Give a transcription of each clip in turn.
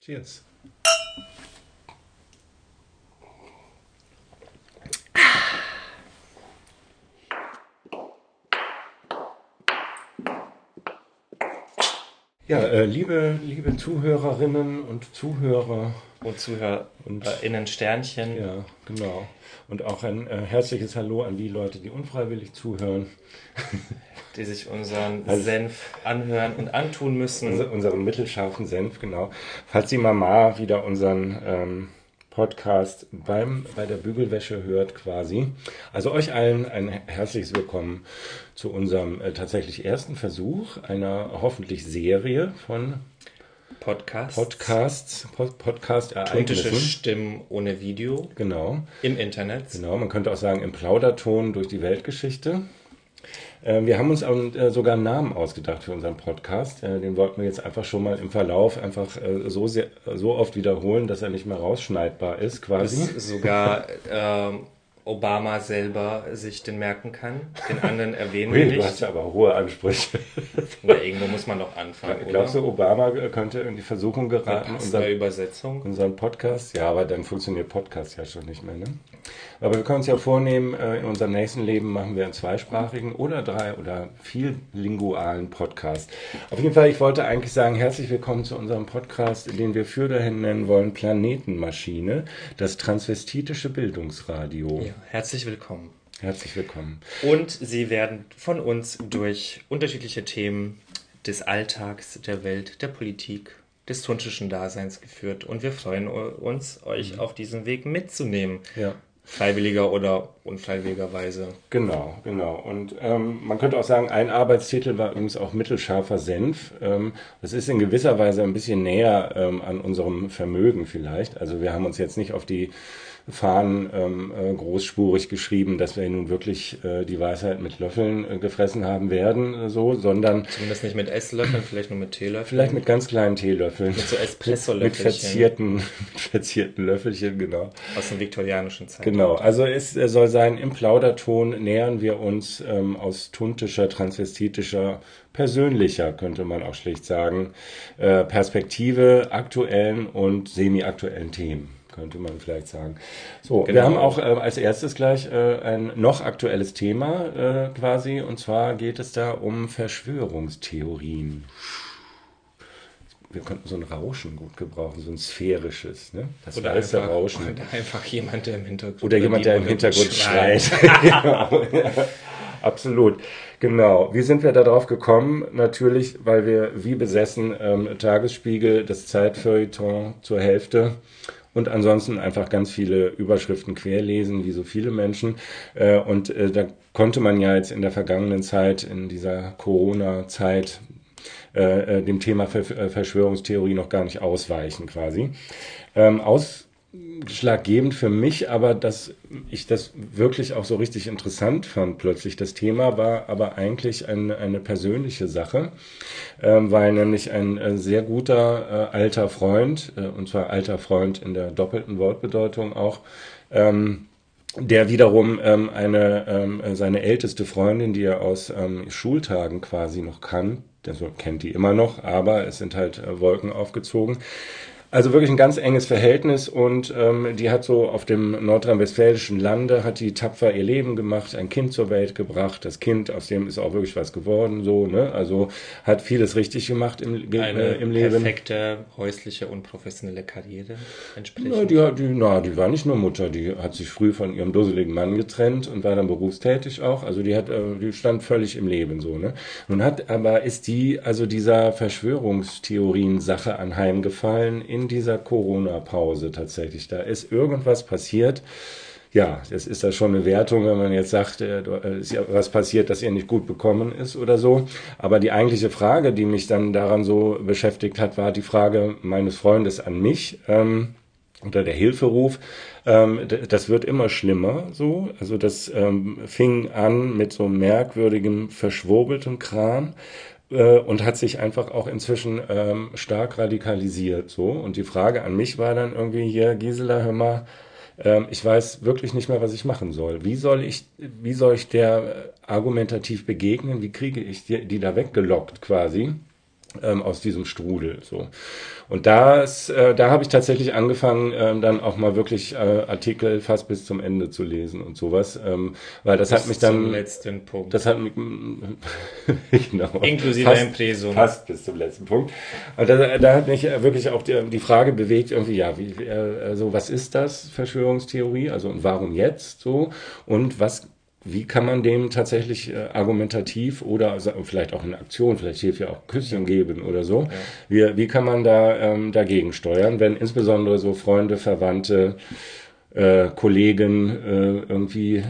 Cheers. Ja, äh, liebe, liebe Zuhörerinnen und Zuhörer und ZuhörerInnen Sternchen. Ja, genau. Und auch ein äh, herzliches Hallo an die Leute, die unfreiwillig zuhören. Die sich unseren also, Senf anhören und antun müssen. Unser, unseren mittelscharfen Senf, genau. Falls die Mama wieder unseren ähm, Podcast beim, bei der Bügelwäsche hört quasi. Also euch allen ein herzliches Willkommen zu unserem äh, tatsächlich ersten Versuch einer hoffentlich Serie von Podcasts. Podcasts, Pod Podcast Ereignissen. Stimmen ohne Video. Genau. Im Internet. Genau, man könnte auch sagen im Plauderton durch die Weltgeschichte. Äh, wir haben uns äh, sogar einen Namen ausgedacht für unseren Podcast. Äh, den wollten wir jetzt einfach schon mal im Verlauf einfach so, sehr, so oft wiederholen, dass er nicht mehr rausschneidbar ist, quasi. Bis sogar ähm, Obama selber sich den merken kann. Den anderen erwähnen wir nicht. Du hast ja aber hohe Ansprüche. Na, irgendwo muss man doch anfangen. Glaubst oder? du, Obama könnte in die Versuchung geraten, unseren, Übersetzung? unseren Podcast? Ja, aber dann funktioniert Podcast ja schon nicht mehr. Ne? Aber wir können uns ja vornehmen, äh, in unserem nächsten Leben machen wir einen zweisprachigen oder drei oder viel lingualen Podcast. Auf jeden Fall, ich wollte eigentlich sagen, herzlich willkommen zu unserem Podcast, den wir für dahin nennen wollen, Planetenmaschine, das transvestitische Bildungsradio. Ja, herzlich willkommen. Herzlich willkommen. Und Sie werden von uns durch unterschiedliche Themen des Alltags, der Welt, der Politik, des tunschischen Daseins geführt. Und wir freuen uns, euch mhm. auf diesem Weg mitzunehmen. Ja. Freiwilliger oder unfreiwilligerweise. Genau, genau. Und ähm, man könnte auch sagen, ein Arbeitstitel war übrigens auch mittelscharfer Senf. Ähm, das ist in gewisser Weise ein bisschen näher ähm, an unserem Vermögen vielleicht. Also wir haben uns jetzt nicht auf die Fahnen ähm, äh, großspurig geschrieben, dass wir nun wirklich äh, die Weisheit mit Löffeln äh, gefressen haben werden, äh, so, sondern zumindest nicht mit Esslöffeln, vielleicht nur mit Teelöffeln. Vielleicht mit ganz kleinen Teelöffeln. Mit so Espresso-Löffelchen. Mit verzierten, mit verzierten Löffelchen, genau. Aus dem viktorianischen Zeit. Genau, also es soll sein, im Plauderton nähern wir uns ähm, aus tuntischer, transvestitischer persönlicher, könnte man auch schlicht sagen, äh, Perspektive aktuellen und semi-aktuellen Themen könnte man vielleicht sagen. So, genau. wir haben auch äh, als erstes gleich äh, ein noch aktuelles Thema äh, quasi, und zwar geht es da um Verschwörungstheorien. Wir könnten so ein Rauschen gut gebrauchen, so ein sphärisches, ne? Das oder weiße einfach, Rauschen. Oder einfach jemand, der im Hintergrund Oder jemand, der im Hintergrund schreit. genau. Absolut. Genau. Wie sind wir darauf gekommen? Natürlich, weil wir wie besessen ähm, Tagesspiegel, das Zeitfeuilleton zur Hälfte und ansonsten einfach ganz viele Überschriften querlesen, wie so viele Menschen. Äh, und äh, da konnte man ja jetzt in der vergangenen Zeit, in dieser Corona-Zeit, äh, dem Thema Verschwörungstheorie noch gar nicht ausweichen quasi. Ähm, aus ausschlaggebend für mich, aber dass ich das wirklich auch so richtig interessant fand plötzlich. Das Thema war aber eigentlich ein, eine persönliche Sache, ähm, weil nämlich ein äh, sehr guter äh, alter Freund, äh, und zwar alter Freund in der doppelten Wortbedeutung auch, ähm, der wiederum ähm, eine ähm, seine älteste Freundin, die er aus ähm, Schultagen quasi noch kann, also kennt die immer noch, aber es sind halt äh, Wolken aufgezogen, also wirklich ein ganz enges Verhältnis und ähm, die hat so auf dem nordrhein-westfälischen Lande, hat die tapfer ihr Leben gemacht, ein Kind zur Welt gebracht. Das Kind, aus dem ist auch wirklich was geworden, so, ne? Also hat vieles richtig gemacht im, Eine äh, im Leben. perfekte häusliche und professionelle Karriere entsprechend. Na die, die, na, die war nicht nur Mutter, die hat sich früh von ihrem dusseligen Mann getrennt und war dann berufstätig auch. Also die hat, äh, die stand völlig im Leben, so, ne? Nun hat aber, ist die, also dieser Verschwörungstheorien-Sache anheimgefallen in in dieser Corona-Pause tatsächlich. Da ist irgendwas passiert. Ja, das ist ja schon eine Wertung, wenn man jetzt sagt, äh, äh, ist ja was passiert, dass ihr nicht gut bekommen ist oder so. Aber die eigentliche Frage, die mich dann daran so beschäftigt hat, war die Frage meines Freundes an mich. Ähm, oder der Hilferuf, ähm, das wird immer schlimmer so. Also das ähm, fing an mit so merkwürdigem, verschwurbeltem Kram äh, und hat sich einfach auch inzwischen ähm, stark radikalisiert. So und die Frage an mich war dann irgendwie hier, Gisela, hör mal, ähm, ich weiß wirklich nicht mehr, was ich machen soll. Wie soll ich, wie soll ich der argumentativ begegnen? Wie kriege ich die, die da weggelockt quasi? Ähm, aus diesem Strudel. So. Und das, äh, da habe ich tatsächlich angefangen, ähm, dann auch mal wirklich äh, Artikel fast bis zum Ende zu lesen und sowas, ähm, weil das bis hat mich dann zum letzten Punkt. Das hat mich genau, inklusive fast, Impresum. Fast bis zum letzten Punkt. Und da, da hat mich wirklich auch die, die Frage bewegt, irgendwie ja, wie, äh, also was ist das Verschwörungstheorie? Also und warum jetzt so? Und was wie kann man dem tatsächlich äh, argumentativ oder vielleicht auch in Aktion, vielleicht hilft ja auch Küsschen geben oder so, ja. wie, wie kann man da ähm, dagegen steuern, wenn insbesondere so Freunde, Verwandte, äh, Kollegen äh, irgendwie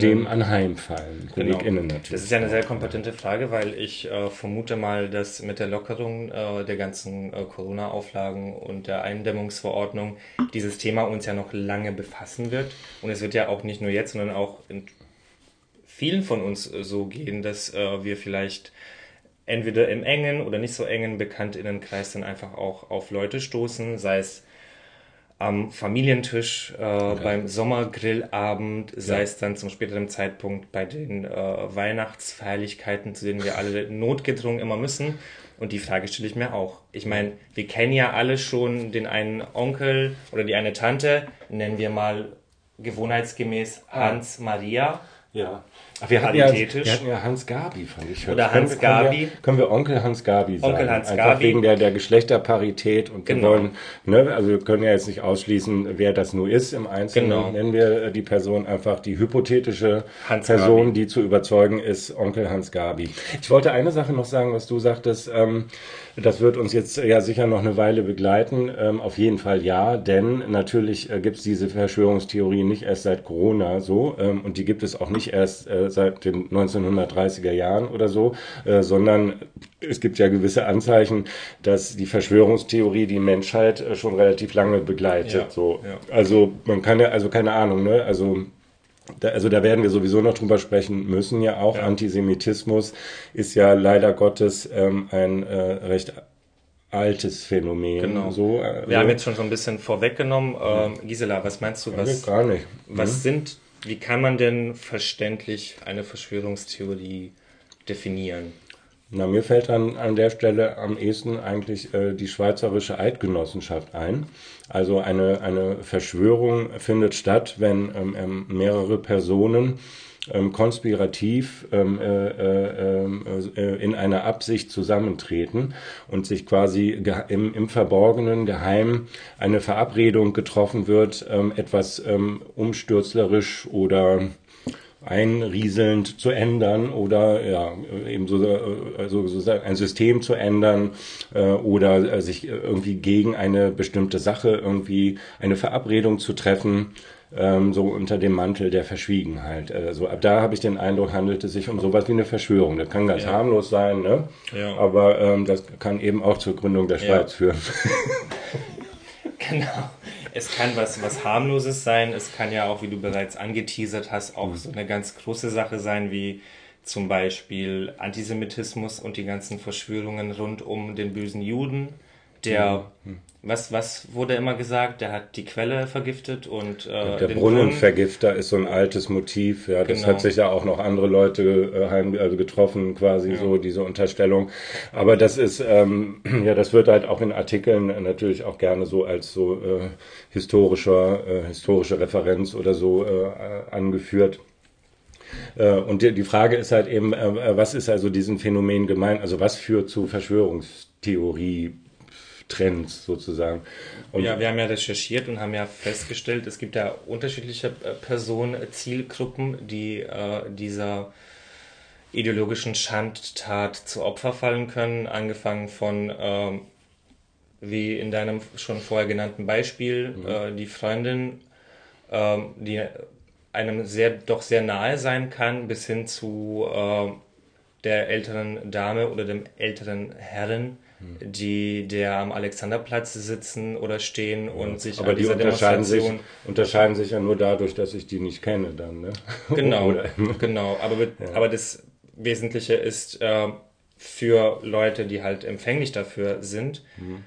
dem anheimfallen. Genau. KollegInnen natürlich. Das ist ja eine sehr kompetente Frage, weil ich äh, vermute mal, dass mit der Lockerung äh, der ganzen äh, Corona-Auflagen und der Eindämmungsverordnung dieses Thema uns ja noch lange befassen wird. Und es wird ja auch nicht nur jetzt, sondern auch in vielen von uns äh, so gehen, dass äh, wir vielleicht entweder im engen oder nicht so engen Bekanntinnenkreis dann einfach auch auf Leute stoßen, sei es am Familientisch, äh, okay. beim Sommergrillabend, sei ja. es dann zum späteren Zeitpunkt bei den äh, Weihnachtsfeierlichkeiten, zu denen wir alle notgedrungen immer müssen. Und die Frage stelle ich mir auch. Ich meine, wir kennen ja alle schon den einen Onkel oder die eine Tante, nennen wir mal gewohnheitsgemäß. Hans Maria. Ja. Wir, hatten ja, wir hatten ja Hans Gabi, fand ich. Oder Hans können, Gabi. Können wir, können wir Onkel Hans Gabi sagen. Onkel Hans Einfach Gabi. wegen der, der Geschlechterparität und genau. wir wollen, ne, also wir können ja jetzt nicht ausschließen, wer das nur ist im Einzelnen. Genau. Nennen wir die Person einfach die hypothetische Hans Person, Gabi. die zu überzeugen ist, Onkel Hans Gabi. Ich wollte eine Sache noch sagen, was du sagtest, ähm, das wird uns jetzt ja sicher noch eine Weile begleiten. Ähm, auf jeden Fall ja, denn natürlich äh, gibt es diese Verschwörungstheorien nicht erst seit Corona so ähm, und die gibt es auch nicht erst äh, seit den 1930er Jahren oder so, äh, sondern es gibt ja gewisse Anzeichen, dass die Verschwörungstheorie die Menschheit äh, schon relativ lange begleitet. Ja, so. Ja. Also man kann ja, also keine Ahnung, ne? Also da, also da werden wir sowieso noch drüber sprechen müssen ja auch. Ja. Antisemitismus ist ja leider Gottes ähm, ein äh, recht altes Phänomen. Genau. So, äh, wir haben jetzt schon so ein bisschen vorweggenommen. Ähm, Gisela, was meinst du? Was, gar nicht. Was mhm. sind, wie kann man denn verständlich eine Verschwörungstheorie definieren? Na, mir fällt dann an der Stelle am ehesten eigentlich äh, die Schweizerische Eidgenossenschaft ein. Also eine, eine Verschwörung findet statt, wenn ähm, ähm, mehrere Personen ähm, konspirativ ähm, äh, äh, äh, in einer Absicht zusammentreten und sich quasi im, im Verborgenen, geheim eine Verabredung getroffen wird, ähm, etwas ähm, umstürzlerisch oder einrieselnd zu ändern oder ja eben so also sozusagen ein System zu ändern äh, oder äh, sich irgendwie gegen eine bestimmte Sache irgendwie eine Verabredung zu treffen ähm, so unter dem Mantel der Verschwiegenheit. Also ab da habe ich den Eindruck, handelt es sich um sowas wie eine Verschwörung. Das kann ganz ja. harmlos sein, ne? Ja. aber ähm, das kann eben auch zur Gründung der Schweiz ja. führen. genau es kann was, was harmloses sein. Es kann ja auch, wie du bereits angeteasert hast, auch so eine ganz große Sache sein, wie zum Beispiel Antisemitismus und die ganzen Verschwörungen rund um den bösen Juden, der mhm was, was wurde immer gesagt? Der hat die Quelle vergiftet und äh, der Brunnenvergifter ist so ein altes Motiv. Ja, das genau. hat sich ja auch noch andere Leute äh, heim, also getroffen, quasi ja. so diese Unterstellung. Aber das ist ähm, ja, das wird halt auch in Artikeln natürlich auch gerne so als so äh, historischer äh, historische Referenz oder so äh, angeführt. Äh, und die Frage ist halt eben, äh, was ist also diesen Phänomen gemein? Also was führt zu Verschwörungstheorie? Trends sozusagen. Und ja, wir haben ja recherchiert und haben ja festgestellt, es gibt ja unterschiedliche äh, Personen, Zielgruppen, die äh, dieser ideologischen Schandtat zu Opfer fallen können, angefangen von, äh, wie in deinem schon vorher genannten Beispiel, mhm. äh, die Freundin, ähm, die einem sehr, doch sehr nahe sein kann, bis hin zu äh, der älteren Dame oder dem älteren Herren, die der am Alexanderplatz sitzen oder stehen ja, und sich aber an dieser die unterscheiden Demonstration sich, unterscheiden sich ja nur dadurch, dass ich die nicht kenne dann, ne? Genau, genau. Aber, ja. aber das Wesentliche ist äh, für Leute, die halt empfänglich dafür sind, mhm.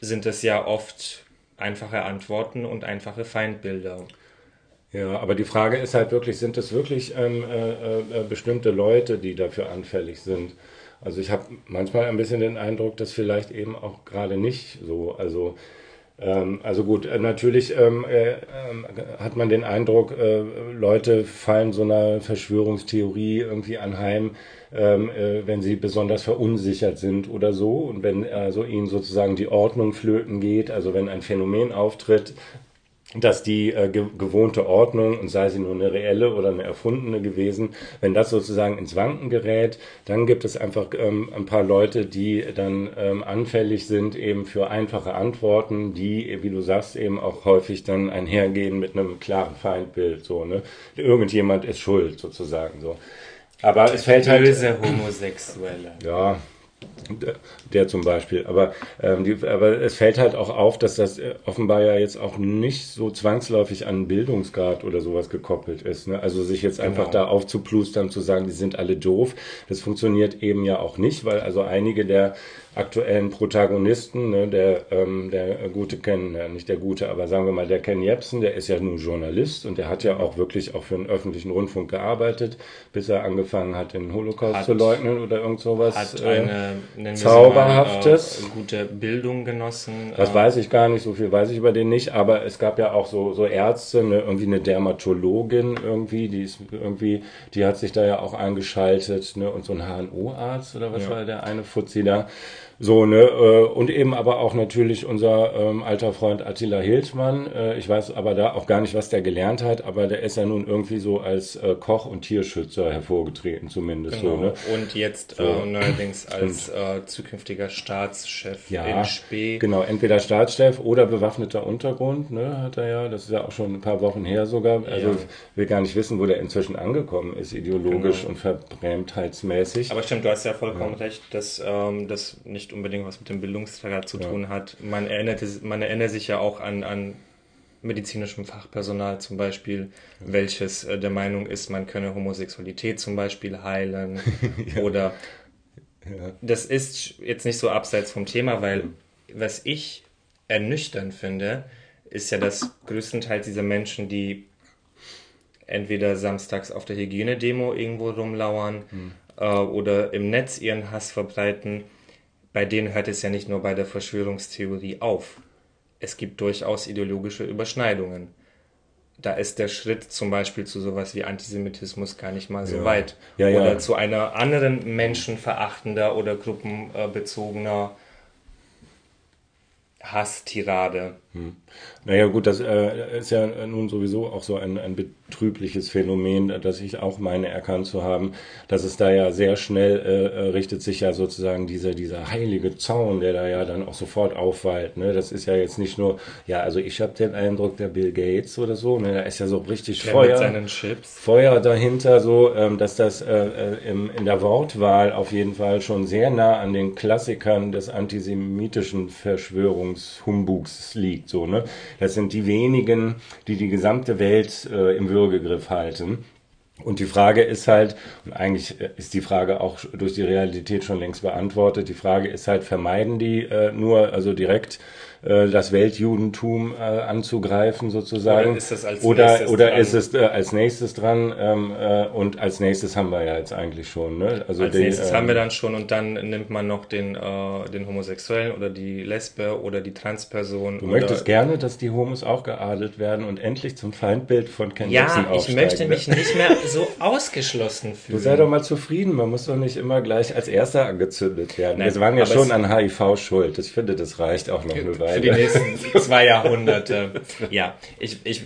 sind es ja oft einfache Antworten und einfache Feindbilder. Ja, aber die Frage ist halt wirklich, sind es wirklich ähm, äh, äh, bestimmte Leute, die dafür anfällig sind? Also ich habe manchmal ein bisschen den Eindruck, dass vielleicht eben auch gerade nicht so, also ähm, also gut, äh, natürlich ähm, äh, äh, hat man den Eindruck, äh, Leute fallen so einer Verschwörungstheorie irgendwie anheim, ähm, äh, wenn sie besonders verunsichert sind oder so. Und wenn also ihnen sozusagen die Ordnung flöten geht, also wenn ein Phänomen auftritt, dass die äh, ge gewohnte Ordnung, und sei sie nur eine reelle oder eine erfundene gewesen, wenn das sozusagen ins Wanken gerät, dann gibt es einfach ähm, ein paar Leute, die dann ähm, anfällig sind eben für einfache Antworten, die, wie du sagst, eben auch häufig dann einhergehen mit einem klaren Feindbild, so, ne? Irgendjemand ist schuld, sozusagen, so. Aber es fällt halt. Böse Homosexuelle. Ja, der zum Beispiel. Aber, ähm, die, aber es fällt halt auch auf, dass das äh, offenbar ja jetzt auch nicht so zwangsläufig an Bildungsgrad oder sowas gekoppelt ist. Ne? Also sich jetzt einfach genau. da aufzuplustern, zu sagen, die sind alle doof, das funktioniert eben ja auch nicht, weil also einige der aktuellen Protagonisten, ne, der, ähm, der gute Ken, ja, nicht der gute, aber sagen wir mal der Ken Jebsen, der ist ja nun Journalist und der hat ja auch wirklich auch für den öffentlichen Rundfunk gearbeitet, bis er angefangen hat, den Holocaust hat, zu leugnen oder irgend sowas. Hat eine äh, Zauberhaftes. Mal, äh, gute Bildung genossen. Das äh, weiß ich gar nicht, so viel weiß ich über den nicht, aber es gab ja auch so, so Ärzte, ne, irgendwie eine Dermatologin irgendwie, die ist irgendwie, die hat sich da ja auch eingeschaltet, ne, und so ein HNO-Arzt oder was ja. war der eine Fuzzi da. So, ne, äh, und eben aber auch natürlich unser ähm, alter Freund Attila Hildmann. Äh, ich weiß aber da auch gar nicht, was der gelernt hat, aber der ist ja nun irgendwie so als äh, Koch und Tierschützer hervorgetreten, zumindest genau. so, ne? Und jetzt so. äh, neuerdings als äh, zukünftiger Staatschef ja, in Spee. Genau, entweder Staatschef oder bewaffneter Untergrund, ne, hat er ja. Das ist ja auch schon ein paar Wochen her sogar. Also ja. will gar nicht wissen, wo der inzwischen angekommen ist, ideologisch genau. und verbrämtheitsmäßig. Aber stimmt, du hast ja vollkommen ja. recht, dass ähm, das nicht nicht unbedingt was mit dem Bildungsträger zu ja. tun hat. Man erinnert, man erinnert sich ja auch an, an medizinischem Fachpersonal zum Beispiel, ja. welches äh, der Meinung ist, man könne Homosexualität zum Beispiel heilen ja. oder das ist jetzt nicht so abseits vom Thema, weil was ich ernüchternd finde, ist ja, dass größtenteils dieser Menschen, die entweder samstags auf der Hygienedemo irgendwo rumlauern hm. äh, oder im Netz ihren Hass verbreiten, bei denen hört es ja nicht nur bei der Verschwörungstheorie auf. Es gibt durchaus ideologische Überschneidungen. Da ist der Schritt zum Beispiel zu sowas wie Antisemitismus gar nicht mal so ja. weit. Ja, ja. Oder zu einer anderen menschenverachtender oder gruppenbezogener Hasstirade. Hm. Naja gut, das äh, ist ja nun sowieso auch so ein, ein betrübliches Phänomen, das ich auch meine erkannt zu haben, dass es da ja sehr schnell äh, äh, richtet sich ja sozusagen dieser, dieser heilige Zaun, der da ja dann auch sofort aufweilt. Ne? Das ist ja jetzt nicht nur, ja, also ich habe den Eindruck, der Bill Gates oder so, ne? da ist ja so richtig der Feuer, Feuer dahinter, so, ähm, dass das äh, äh, im, in der Wortwahl auf jeden Fall schon sehr nah an den Klassikern des antisemitischen Verschwörungshumbugs liegt. So, ne? Das sind die wenigen, die die gesamte Welt äh, im Würgegriff halten. Und die Frage ist halt, und eigentlich äh, ist die Frage auch durch die Realität schon längst beantwortet, die Frage ist halt, vermeiden die äh, nur, also direkt äh, das Weltjudentum äh, anzugreifen sozusagen. Oder ist das als oder, nächstes oder dran? ist es äh, als nächstes dran ähm, äh, und als nächstes haben wir ja jetzt eigentlich schon. Ne? Also als die, nächstes ähm, haben wir dann schon und dann nimmt man noch den, äh, den Homosexuellen oder die Lesbe oder die Transperson. Du möchtest gerne, dass die Homos auch geadelt werden und endlich zum Feindbild von Ken Ja, ich möchte ne? mich nicht mehr so ausgeschlossen fühlen. Du sei doch mal zufrieden, man muss doch nicht immer gleich als Erster angezündet werden. Nein, wir waren ja schon an HIV schuld. Ich finde, das reicht auch noch eine Weile für die nächsten zwei Jahrhunderte. Ja, ich, ich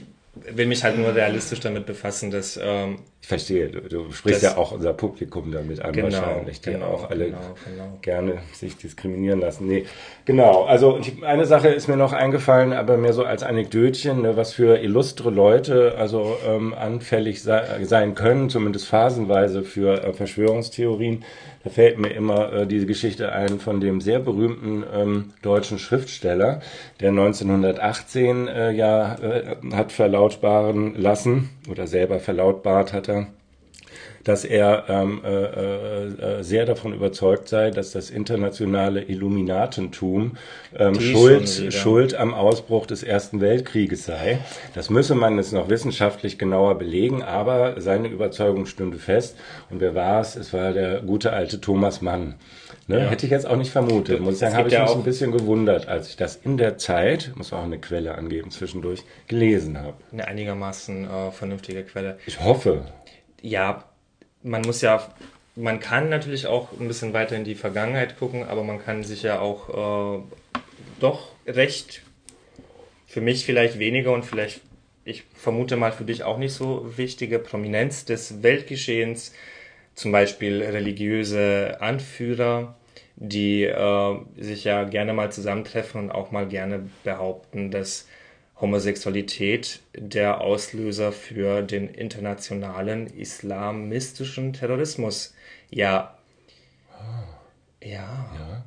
will mich halt nur realistisch damit befassen, dass. Ähm, ich verstehe, du, du sprichst ja auch unser Publikum damit an, genau, wahrscheinlich, die genau, auch alle genau, genau. gerne sich diskriminieren lassen. Nee, genau. Also eine Sache ist mir noch eingefallen, aber mehr so als Anekdötchen, ne, was für illustre Leute also ähm, anfällig sei, sein können, zumindest phasenweise für äh, Verschwörungstheorien. Da fällt mir immer äh, diese Geschichte ein von dem sehr berühmten ähm, deutschen Schriftsteller, der 1918 äh, ja äh, hat verlautbaren lassen oder selber verlautbart hat er, dass er ähm, äh, äh, sehr davon überzeugt sei, dass das internationale Illuminatentum ähm, Schuld, Schuld am Ausbruch des Ersten Weltkrieges sei. Das müsse man jetzt noch wissenschaftlich genauer belegen, aber seine Überzeugung stünde fest. Und wer war es? Es war der gute alte Thomas Mann. Ne? Ja. Hätte ich jetzt auch nicht vermutet. Muss ich sagen, habe ich ja mich ein bisschen gewundert, als ich das in der Zeit, muss auch eine Quelle angeben, zwischendurch gelesen habe. Eine einigermaßen äh, vernünftige Quelle. Ich hoffe. Ja, man muss ja, man kann natürlich auch ein bisschen weiter in die Vergangenheit gucken, aber man kann sich ja auch äh, doch recht, für mich vielleicht weniger und vielleicht, ich vermute mal für dich auch nicht so wichtige Prominenz des Weltgeschehens, zum Beispiel religiöse Anführer, die äh, sich ja gerne mal zusammentreffen und auch mal gerne behaupten, dass Homosexualität der Auslöser für den internationalen islamistischen Terrorismus ja ja, ja.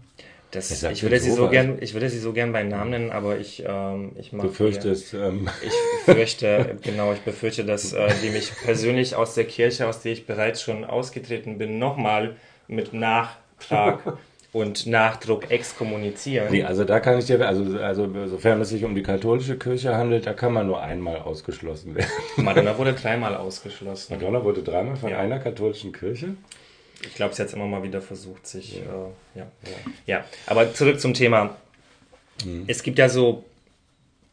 Das, ich würde sie so gern, ich würde sie so gern beim Namen nennen, aber ich, ähm, ich mag. Befürchtest, ähm. Ich fürchte, genau, ich befürchte, dass äh, die mich persönlich aus der Kirche, aus der ich bereits schon ausgetreten bin, nochmal mit Nachtrag und Nachdruck exkommunizieren. Nee, also da kann ich dir, also, also sofern es sich um die katholische Kirche handelt, da kann man nur einmal ausgeschlossen werden. Madonna wurde dreimal ausgeschlossen. Madonna wurde dreimal von ja. einer katholischen Kirche? Ich glaube, sie hat es immer mal wieder versucht, sich. Ja, äh, ja. ja. ja. aber zurück zum Thema. Mhm. Es gibt ja so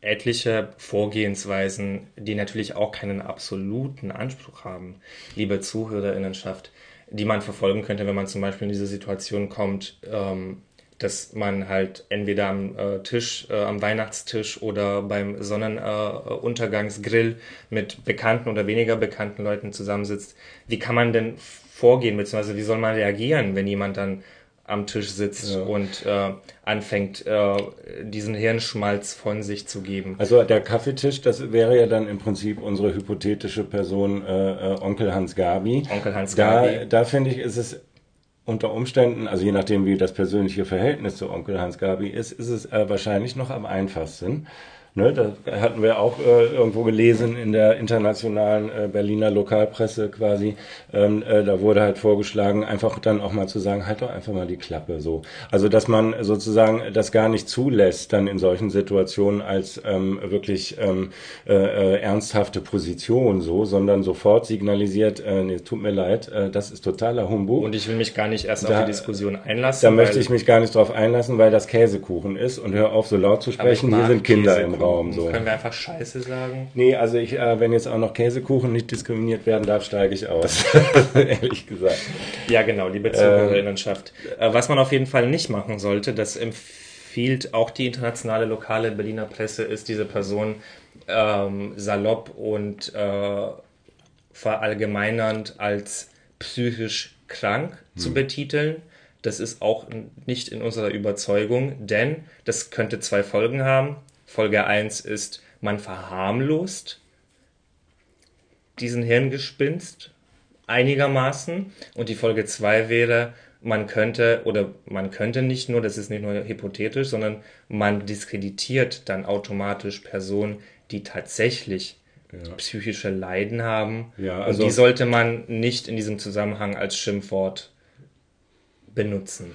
etliche Vorgehensweisen, die natürlich auch keinen absoluten Anspruch haben, liebe Zuhörerinnenschaft, die man verfolgen könnte, wenn man zum Beispiel in diese Situation kommt, ähm, dass man halt entweder am äh, Tisch, äh, am Weihnachtstisch oder beim Sonnenuntergangsgrill äh, mit bekannten oder weniger bekannten Leuten zusammensitzt. Wie kann man denn vorgehen, beziehungsweise wie soll man reagieren, wenn jemand dann am Tisch sitzt ja. und äh, anfängt, äh, diesen Hirnschmalz von sich zu geben. Also der Kaffeetisch, das wäre ja dann im Prinzip unsere hypothetische Person äh, äh Onkel Hans Gabi. Onkel Hans Gabi. Da, da finde ich, ist es unter Umständen, also je nachdem, wie das persönliche Verhältnis zu Onkel Hans Gabi ist, ist es äh, wahrscheinlich noch am einfachsten Ne, da hatten wir auch äh, irgendwo gelesen in der internationalen äh, Berliner Lokalpresse quasi. Ähm, äh, da wurde halt vorgeschlagen, einfach dann auch mal zu sagen, halt doch einfach mal die Klappe so. Also dass man sozusagen das gar nicht zulässt, dann in solchen Situationen als ähm, wirklich ähm, äh, äh, ernsthafte Position so, sondern sofort signalisiert, äh, nee, tut mir leid, äh, das ist totaler Humbug. Und ich will mich gar nicht erst da, auf die Diskussion einlassen. Da möchte ich mich gar nicht drauf einlassen, weil das Käsekuchen ist und hör auf so laut zu sprechen, hier sind Kinder Käsekuchen. im Raum. So. Können wir einfach Scheiße sagen? Nee, also ich, äh, wenn jetzt auch noch Käsekuchen nicht diskriminiert werden darf, steige ich aus. Ehrlich gesagt. Ja, genau, liebe Zuhörerinnenschaft. Ähm, äh, was man auf jeden Fall nicht machen sollte, das empfiehlt auch die internationale lokale Berliner Presse, ist diese Person ähm, salopp und äh, verallgemeinernd als psychisch krank hm. zu betiteln. Das ist auch nicht in unserer Überzeugung, denn das könnte zwei Folgen haben. Folge 1 ist, man verharmlost diesen Hirngespinst einigermaßen. Und die Folge 2 wäre, man könnte, oder man könnte nicht nur, das ist nicht nur hypothetisch, sondern man diskreditiert dann automatisch Personen, die tatsächlich ja. psychische Leiden haben. Ja, also und die sollte man nicht in diesem Zusammenhang als Schimpfwort benutzen.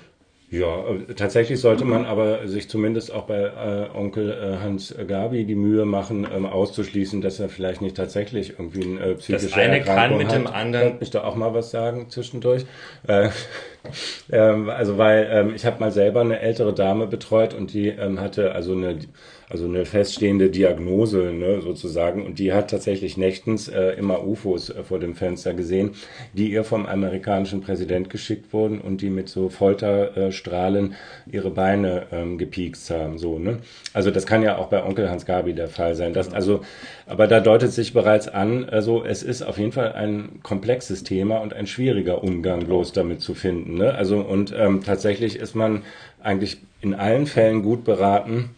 Ja, äh, tatsächlich sollte man aber sich zumindest auch bei äh, Onkel äh, Hans Gabi die Mühe machen, ähm, auszuschließen, dass er vielleicht nicht tatsächlich irgendwie ein äh, psychische Das eine Erkrankung kann mit hat. dem anderen. Könnte ich da auch mal was sagen zwischendurch? Äh, ähm, also weil ähm, ich habe mal selber eine ältere Dame betreut und die ähm, hatte also eine also eine feststehende Diagnose ne, sozusagen. Und die hat tatsächlich nächtens äh, immer UFOs äh, vor dem Fenster gesehen, die ihr vom amerikanischen Präsident geschickt wurden und die mit so Folterstrahlen äh, ihre Beine ähm, gepiekst haben so ne. Also das kann ja auch bei Onkel Hans Gabi der Fall sein. Das also aber da deutet sich bereits an also es ist auf jeden Fall ein komplexes Thema und ein schwieriger Umgang bloß damit zu finden ne also und ähm, tatsächlich ist man eigentlich in allen Fällen gut beraten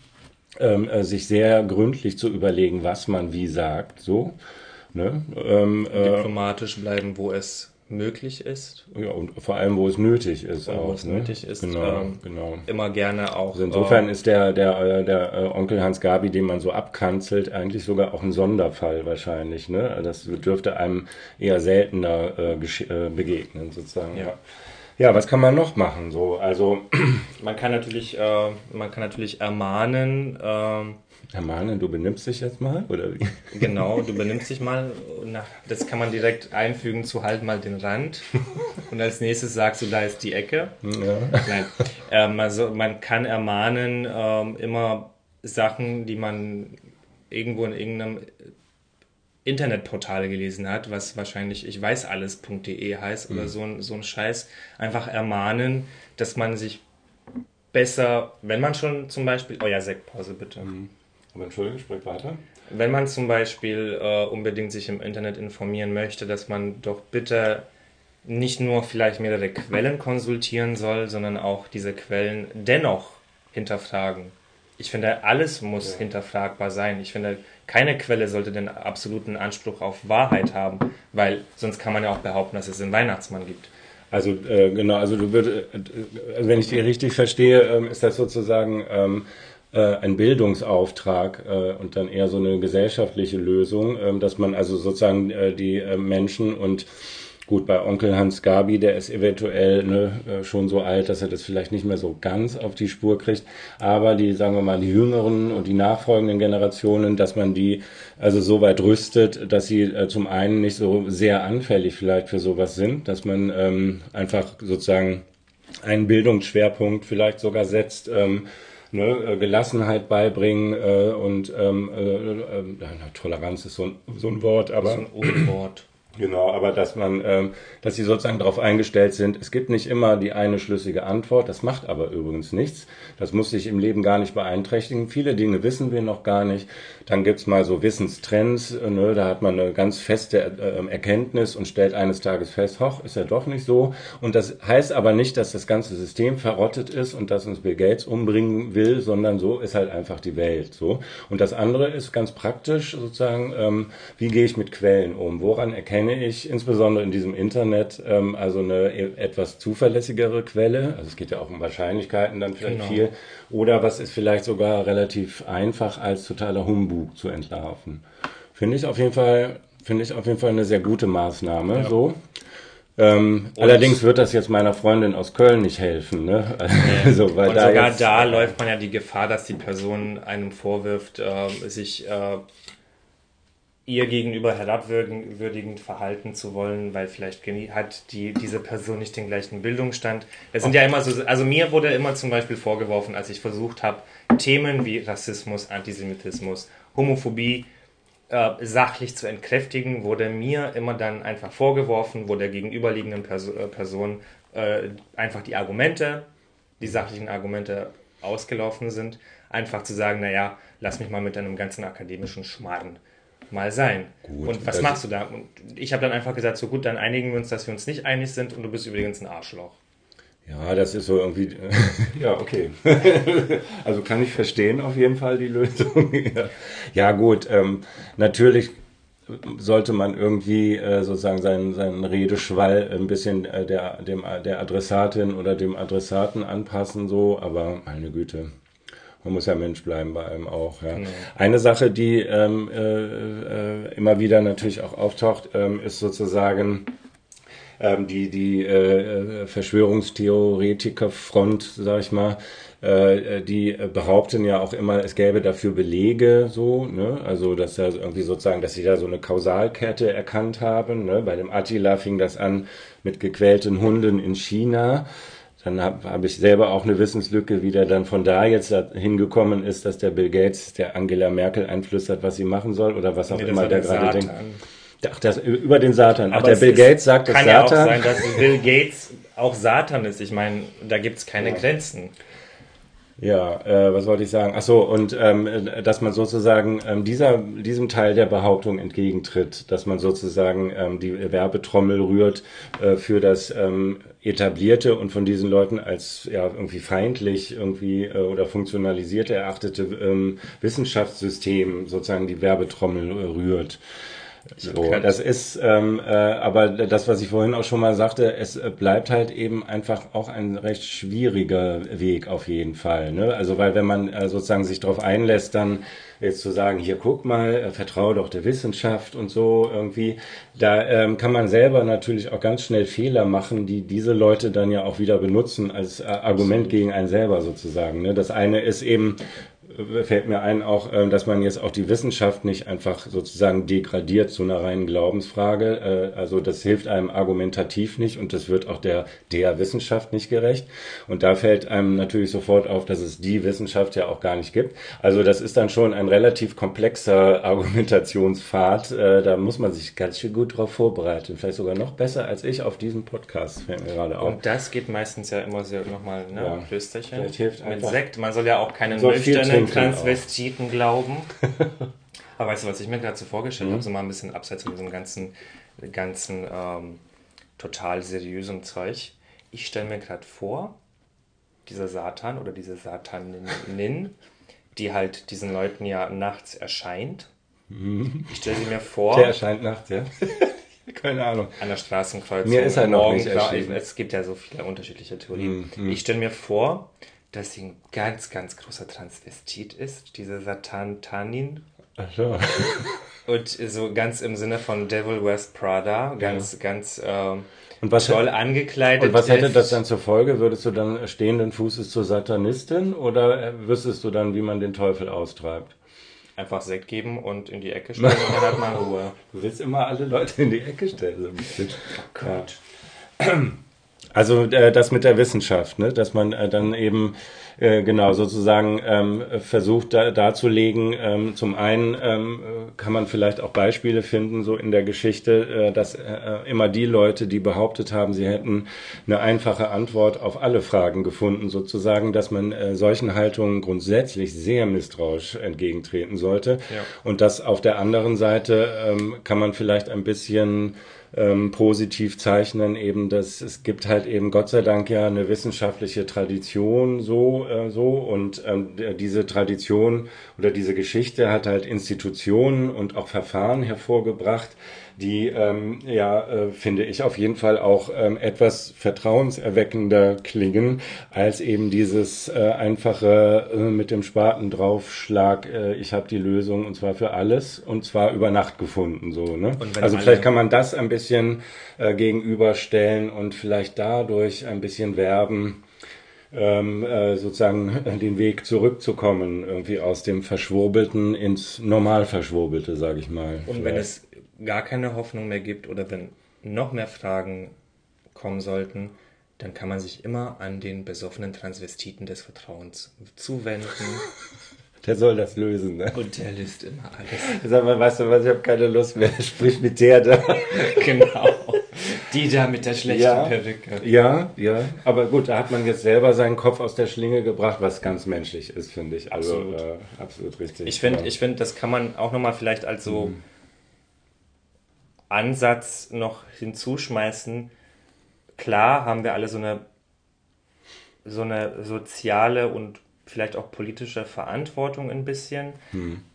ähm, äh, sich sehr gründlich zu überlegen, was man wie sagt, so. Ne? Ähm, äh, Diplomatisch bleiben, wo es möglich ist. Ja, und vor allem, wo es nötig ist. Und auch, wo es ne? nötig ist. Genau, ähm, genau. Immer gerne auch. Also insofern ähm, ist der, der, äh, der äh, Onkel Hans Gabi, den man so abkanzelt, eigentlich sogar auch ein Sonderfall wahrscheinlich. Ne? Das dürfte einem eher seltener äh, äh, begegnen, sozusagen. Ja. ja, was kann man noch machen? So, also man kann natürlich, äh, man kann natürlich ermahnen, ähm, Herr Mahnen, du benimmst dich jetzt mal? Oder wie? genau, du benimmst dich mal, na, das kann man direkt einfügen zu halt mal den Rand und als nächstes sagst du, da ist die Ecke. Ja. Nein, ähm, also man kann ermahnen ähm, immer Sachen, die man irgendwo in irgendeinem Internetportal gelesen hat, was wahrscheinlich ich weiß alles.de heißt oder so ein, so ein Scheiß, einfach ermahnen, dass man sich besser, wenn man schon zum Beispiel, oh ja, Sektpause bitte. Aber Entschuldigung, sprich weiter. Wenn man zum Beispiel äh, unbedingt sich im Internet informieren möchte, dass man doch bitte nicht nur vielleicht mehrere Quellen konsultieren soll, sondern auch diese Quellen dennoch hinterfragen. Ich finde, alles muss Ja. hinterfragbar sein. Ich finde, keine Quelle sollte den absoluten Anspruch auf Wahrheit haben, weil sonst kann man ja auch behaupten, dass es einen Weihnachtsmann gibt. Also äh, genau, also du würdest, äh, also wenn ich dich richtig verstehe, ähm, ist das sozusagen ähm, äh, ein Bildungsauftrag äh, und dann eher so eine gesellschaftliche Lösung, ähm, dass man also sozusagen äh, die äh, Menschen und gut bei Onkel Hans Gabi, der ist eventuell ne, äh, schon so alt, dass er das vielleicht nicht mehr so ganz auf die Spur kriegt, aber die, sagen wir mal, die jüngeren und die nachfolgenden Generationen, dass man die also so weit rüstet, dass sie äh, zum einen nicht so sehr anfällig vielleicht für sowas sind, dass man ähm, einfach sozusagen einen Bildungsschwerpunkt vielleicht sogar setzt, ähm, ne, äh, Gelassenheit beibringen äh, und ähm, äh, äh, na, Toleranz ist so ein, so ein Wort, aber So ein Unwort. Genau, aber dass man, ähm, dass sie sozusagen darauf eingestellt sind, es gibt nicht immer die eine schlüssige Antwort, das macht aber übrigens nichts. Das muss sich im Leben gar nicht beeinträchtigen. Viele Dinge wissen wir noch gar nicht. Dann gibt's mal so Wissenstrends, äh, ne, da hat man eine ganz feste äh, Erkenntnis und stellt eines Tages fest, hoch, ist ja doch nicht so. Und das heißt aber nicht, dass das ganze System verrottet ist und dass uns Bill Gates umbringen will, sondern so ist halt einfach die Welt. So. Und das andere ist ganz praktisch sozusagen, ähm, wie gehe ich mit Quellen um? Woran erkenne ich, insbesondere in diesem Internet, ähm, also eine e- etwas zuverlässigere Quelle? Also es geht ja auch um Wahrscheinlichkeiten dann vielleicht Genau. viel. Oder was ist vielleicht sogar relativ einfach als totaler Humbug zu entlarven? Finde ich auf jeden Fall, finde ich auf jeden Fall eine sehr gute Maßnahme. Ja. So. Ähm, allerdings wird das jetzt meiner Freundin aus Köln nicht helfen, ne? Also, weil Und da sogar da läuft man ja die Gefahr, dass die Person einem vorwirft, äh, sich äh, ihr gegenüber herabwürdigend verhalten zu wollen, weil vielleicht hat die, diese Person nicht den gleichen Bildungsstand. Es sind ja immer so, also mir wurde immer zum Beispiel vorgeworfen, als ich versucht habe, Themen wie Rassismus, Antisemitismus, Homophobie äh, sachlich zu entkräftigen, wurde mir immer dann einfach vorgeworfen, wo der gegenüberliegenden Perso äh, Person äh, einfach die Argumente, die sachlichen Argumente ausgelaufen sind, einfach zu sagen, naja, lass mich mal mit deinem ganzen akademischen Schmarrn mal sein. Gut, und was das- machst du da? Und ich habe dann einfach gesagt, so gut, dann einigen wir uns, dass wir uns nicht einig sind und du bist übrigens ein Arschloch. Ja, das ist so irgendwie. ja, okay. also kann ich verstehen auf jeden Fall die Lösung. ja. ja, gut. Ähm, natürlich sollte man irgendwie äh, sozusagen seinen, seinen Redeschwall ein bisschen äh, der, dem, der Adressatin oder dem Adressaten anpassen, so, aber meine Güte. Man muss ja Mensch bleiben bei einem auch. Ja. Genau. Eine Sache, die ähm, äh, äh, immer wieder natürlich auch auftaucht, ähm, ist sozusagen ähm, die, die äh, Verschwörungstheoretikerfront, sag ich mal, äh, die äh, behaupten ja auch immer, es gäbe dafür Belege, so, ne? Also, dass da irgendwie sozusagen, dass sie da so eine Kausalkette erkannt haben. Ne? Bei dem Attila fing das an mit gequälten Hunden in China. Dann habe hab ich selber auch eine Wissenslücke, wie der dann von da jetzt hingekommen ist, dass der Bill Gates der Angela Merkel einflüstert, was sie machen soll oder was auch Nee, immer der gerade Satan. denkt. Ach, das über den Satan. Ach, Aber der Bill ist- Gates sagt, das Kann ja auch Satan. sein, dass Bill Gates auch Satan ist. Ich meine, da gibt es keine Ja. Grenzen. Ja, äh, was wollte ich sagen? Ach so, und ähm, äh, dass man sozusagen ähm, dieser, diesem Teil der Behauptung entgegentritt, dass man sozusagen ähm, die Werbetrommel rührt äh, für das ähm, etablierte und von diesen Leuten als ja irgendwie feindlich irgendwie äh, oder funktionalisiert erachtete ähm, Wissenschaftssystem sozusagen die Werbetrommel äh, rührt. So, das ist, ähm, äh, aber das, was ich vorhin auch schon mal sagte, es äh, bleibt halt eben einfach auch ein recht schwieriger Weg auf jeden Fall. Ne? Also weil wenn man äh, sozusagen sich darauf einlässt, dann jetzt zu sagen, hier guck mal, äh, vertraue doch der Wissenschaft und so irgendwie, da ähm, kann man selber natürlich auch ganz schnell Fehler machen, die diese Leute dann ja auch wieder benutzen als äh, Argument gegen einen selber sozusagen. Ne? Das eine ist eben, fällt mir ein auch, ähm, dass man jetzt auch die Wissenschaft nicht einfach sozusagen degradiert zu einer reinen Glaubensfrage. Äh, also das hilft einem argumentativ nicht und das wird auch der, der Wissenschaft nicht gerecht. Und da fällt einem natürlich sofort auf, dass es die Wissenschaft ja auch gar nicht gibt. Also das ist dann schon ein relativ komplexer Argumentationspfad. Äh, da muss man sich ganz schön gut drauf vorbereiten. Vielleicht sogar noch besser als ich auf diesem Podcast, fällt mir gerade auf. Und das geht meistens ja immer sehr nochmal, ne? Ja. Klösterchen. Vielleicht hilft Mit Sekt. Man soll ja auch keine Soll Transvestiten glauben. Aber weißt du, was ich mir gerade so vorgestellt Mhm. habe, so mal ein bisschen abseits von diesem ganzen, ganzen ähm, total seriösen Zeug. Ich stelle mir gerade vor, dieser Satan oder diese Satanin, die halt diesen Leuten ja nachts erscheint. Ich stelle sie mir vor, Mhm. Der erscheint nachts, ja? Keine Ahnung. an der Straßenkreuzung. Mir ist er noch nicht erschienen. Es gibt ja so viele unterschiedliche Theorien. Mhm. Ich stelle mir vor, dass sie ein ganz, ganz großer Transvestit ist, diese Satan-Tanin. Ach so. Und so ganz im Sinne von Devil Wears Prada, ganz, ganz ähm, Und was, toll angekleidet und was hätte ist. das dann zur Folge? Würdest du dann stehenden Fußes zur Satanistin oder äh, wüsstest du dann, wie man den Teufel austreibt? Einfach Sekt geben und in die Ecke stellen und dann hat man Ruhe. Du willst immer alle Leute in die Ecke stellen. So ein bisschen. Gott. Also äh, das mit der Wissenschaft, ne? dass man äh, dann eben äh, genau sozusagen ähm, versucht da, darzulegen. Ähm, zum einen ähm, äh, kann man vielleicht auch Beispiele finden so in der Geschichte, äh, dass äh, immer die Leute, die behauptet haben, sie hätten eine einfache Antwort auf alle Fragen gefunden, sozusagen, dass man äh, solchen Haltungen grundsätzlich sehr misstrauisch entgegentreten sollte. Ja. Und dass auf der anderen Seite ähm, kann man vielleicht ein bisschen ähm, positiv zeichnen, eben, dass es gibt halt eben Gott sei Dank ja eine wissenschaftliche Tradition so äh, so und ähm, diese Tradition oder diese Geschichte hat halt Institutionen und auch Verfahren hervorgebracht, die ähm, ja äh, finde ich auf jeden Fall auch ähm, etwas vertrauenserweckender klingen als eben dieses äh, einfache äh, mit dem Spaten draufschlag. Äh, ich habe die Lösung und zwar für alles und zwar über Nacht gefunden so ne. Wenn Also vielleicht kann man das ein bisschen äh, gegenüberstellen und vielleicht dadurch ein bisschen werben, ähm, äh, sozusagen den Weg zurückzukommen, irgendwie aus dem Verschwurbelten ins normal Verschwurbelte, sage ich mal. Und wenn Vielleicht. es gar keine Hoffnung mehr gibt oder wenn noch mehr Fragen kommen sollten, dann kann man sich immer an den besoffenen Transvestiten des Vertrauens zuwenden. der soll das lösen, ne? Und der löst immer alles. Sag mal, weißt du was, ich habe keine Lust mehr. Sprich mit der da. genau. Die da mit der schlechten Ja. Perücke. Ja, ja. Aber gut, da hat man jetzt selber seinen Kopf aus der Schlinge gebracht, was ganz menschlich ist, finde ich. Also Absolut. äh, absolut richtig. Ich finde, ja. ich finde, das kann man auch nochmal vielleicht als so Ansatz noch hinzuschmeißen. Klar haben wir alle so eine, so eine soziale und vielleicht auch politische Verantwortung ein bisschen,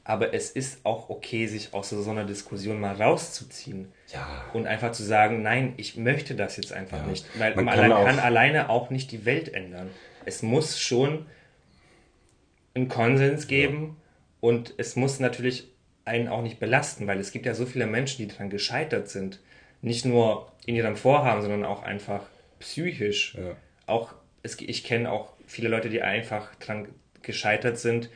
aber es ist auch okay, sich aus so einer Diskussion mal rauszuziehen ja. und einfach zu sagen, nein, ich möchte das jetzt einfach Ja. nicht, weil Man man, kann kann, auch- alleine auch nicht die Welt ändern. Es muss schon einen Konsens geben und es muss natürlich einen auch nicht belasten, weil es gibt ja so viele Menschen, die daran gescheitert sind. Nicht nur in ihrem Vorhaben, sondern auch einfach psychisch. Ja. Auch es, ich kenne auch viele Leute, die einfach daran gescheitert sind,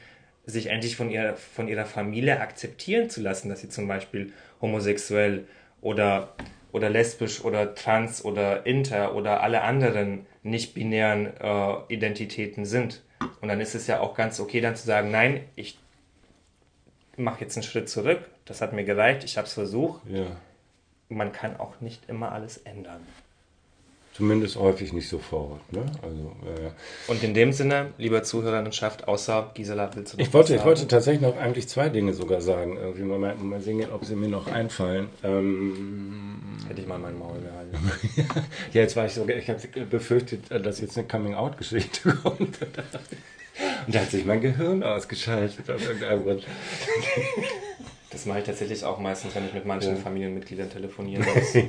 sich endlich von ihrer, von ihrer Familie akzeptieren zu lassen, dass sie zum Beispiel homosexuell oder, oder lesbisch oder trans oder inter oder alle anderen nicht-binären äh, Identitäten sind. Und dann ist es ja auch ganz okay, dann zu sagen, nein, ich mache jetzt einen Schritt zurück, das hat mir gereicht, ich habe es versucht. ja. Man kann auch nicht immer alles ändern. Zumindest häufig nicht sofort. Ne? Also, äh, Und in dem Sinne, lieber Zuhörerinnenschaft, außer Gisela, willst du noch ich, wollte, ich wollte tatsächlich noch eigentlich zwei Dinge sogar sagen. Irgendwie Moment, mal sehen, ob sie mir noch einfallen. Ähm, Hätte ich mal mein Maul gehalten. ja, jetzt war ich sogar, ich habe befürchtet, dass jetzt eine Coming-out-Geschichte kommt. Und da hat sich mein Gehirn ausgeschaltet. Aus irgendeinem Grund. Das mache ich tatsächlich auch meistens, wenn ich mit manchen ja. Familienmitgliedern telefonieren muss.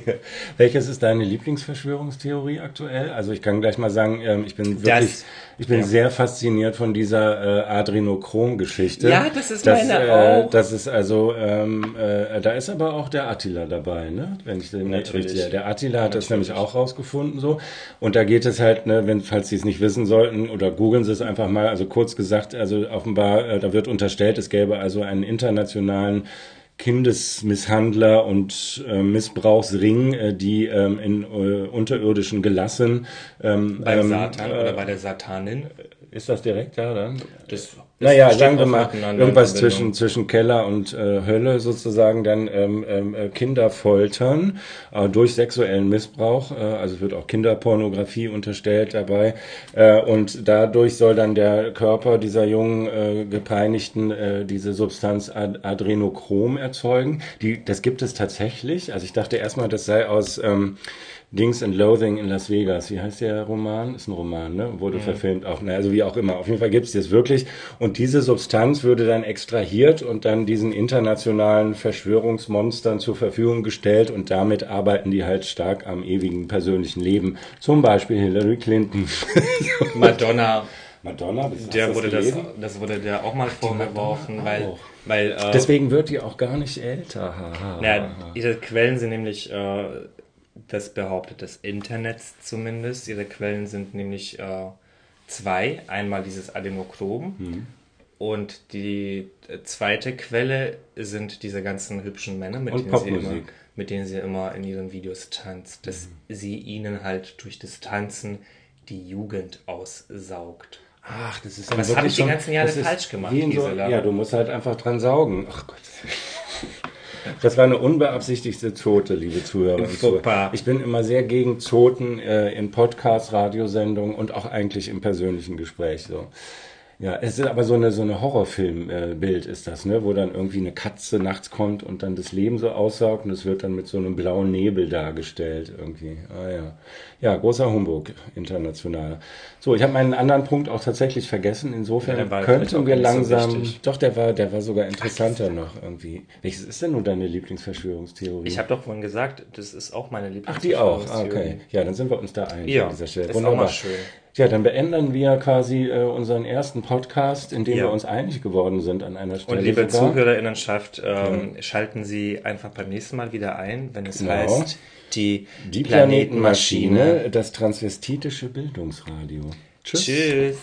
Welches ist deine Lieblingsverschwörungstheorie aktuell? Also ich kann gleich mal sagen, ähm, ich bin wirklich, das, ich bin ja. sehr fasziniert von dieser äh, Adrenochrom-Geschichte. Ja, das ist das, meine äh, auch. Das ist also, ähm, äh, da ist aber auch der Attila dabei, ne? Wenn ich den Natürlich. richtig. Der Attila hat Natürlich. das nämlich auch rausgefunden so. Und da geht es halt, ne, wenn falls Sie es nicht wissen sollten oder googeln Sie es einfach mal. Also kurz gesagt, also offenbar, äh, da wird unterstellt, es gäbe also einen internationalen Kindesmisshandler und äh, Missbrauchsring, äh, die ähm, in äh, unterirdischen Gelassen ähm, beim ähm, Satan oder bei der Satanin ist das direkt da dann? Das naja, sagen wir mal, irgendwas zwischen, zwischen Keller und äh, Hölle sozusagen, dann ähm, ähm, äh, Kinder foltern äh, durch sexuellen Missbrauch, äh, also wird auch Kinderpornografie unterstellt dabei. Äh, und dadurch soll dann der Körper dieser jungen äh, Gepeinigten äh, diese Substanz Ad Adrenochrom erzeugen. Die, das gibt es tatsächlich, also ich dachte erstmal, das sei aus... Ähm, Dings and Loathing in Las Vegas. Wie heißt der Roman? Ist ein Roman, ne? Wurde mhm. verfilmt auch. Na, also wie auch immer. Auf jeden Fall gibt es das wirklich. Und diese Substanz würde dann extrahiert und dann diesen internationalen Verschwörungsmonstern zur Verfügung gestellt und damit arbeiten die halt stark am ewigen persönlichen Leben. Zum Beispiel Hillary Clinton. Madonna. Madonna, der wurde das, das wurde der auch mal vorgeworfen, weil, weil äh, deswegen wird die auch gar nicht älter. naja, ihre Quellen sind nämlich äh, das behauptet das Internet zumindest. Ihre Quellen sind nämlich äh, zwei. Einmal dieses Adenochrom mhm. und die zweite Quelle sind diese ganzen hübschen Männer, mit, denen sie, immer, mit denen sie immer in ihren Videos tanzt. Dass mhm. sie ihnen halt durch das Tanzen die Jugend aussaugt. Ach, das ist ja Was habe ich die ganzen Jahre falsch gemacht? So, ja, du musst halt einfach dran saugen. Ach Gott. Das war eine unbeabsichtigte Zote, liebe Zuhörer. Super. Ich bin immer sehr gegen Zoten äh, in Podcasts, Radiosendungen und auch eigentlich im persönlichen Gespräch so. Ja, es ist aber so eine so eine Horrorfilmbild äh, ist das, ne, wo dann irgendwie eine Katze nachts kommt und dann das Leben so aussaugt und es wird dann mit so einem blauen Nebel dargestellt irgendwie. Ah ja. Ja, großer Humbug international. So, ich habe meinen anderen Punkt auch tatsächlich vergessen. Insofern ja, könnten wir langsam so doch der war der war sogar interessanter Ach, noch irgendwie. Welches ist denn nun deine Lieblingsverschwörungstheorie? Ich habe doch vorhin gesagt, das ist auch meine Lieblingsverschwörungstheorie. Ach, die auch. Ah, okay. Ja, dann sind wir uns da einig ja, an dieser Stelle. Ist Wunderbar. Auch mal schön. Ja, dann beenden wir quasi äh, unseren ersten Podcast, in dem ja. wir uns einig geworden sind an einer Stelle. Und liebe sogar. Zuhörerinnenschaft, ähm, ja. schalten Sie einfach beim nächsten Mal wieder ein, wenn es genau. heißt, die, die Planetenmaschine, das transvestitische Bildungsradio. Tschüss. Tschüss.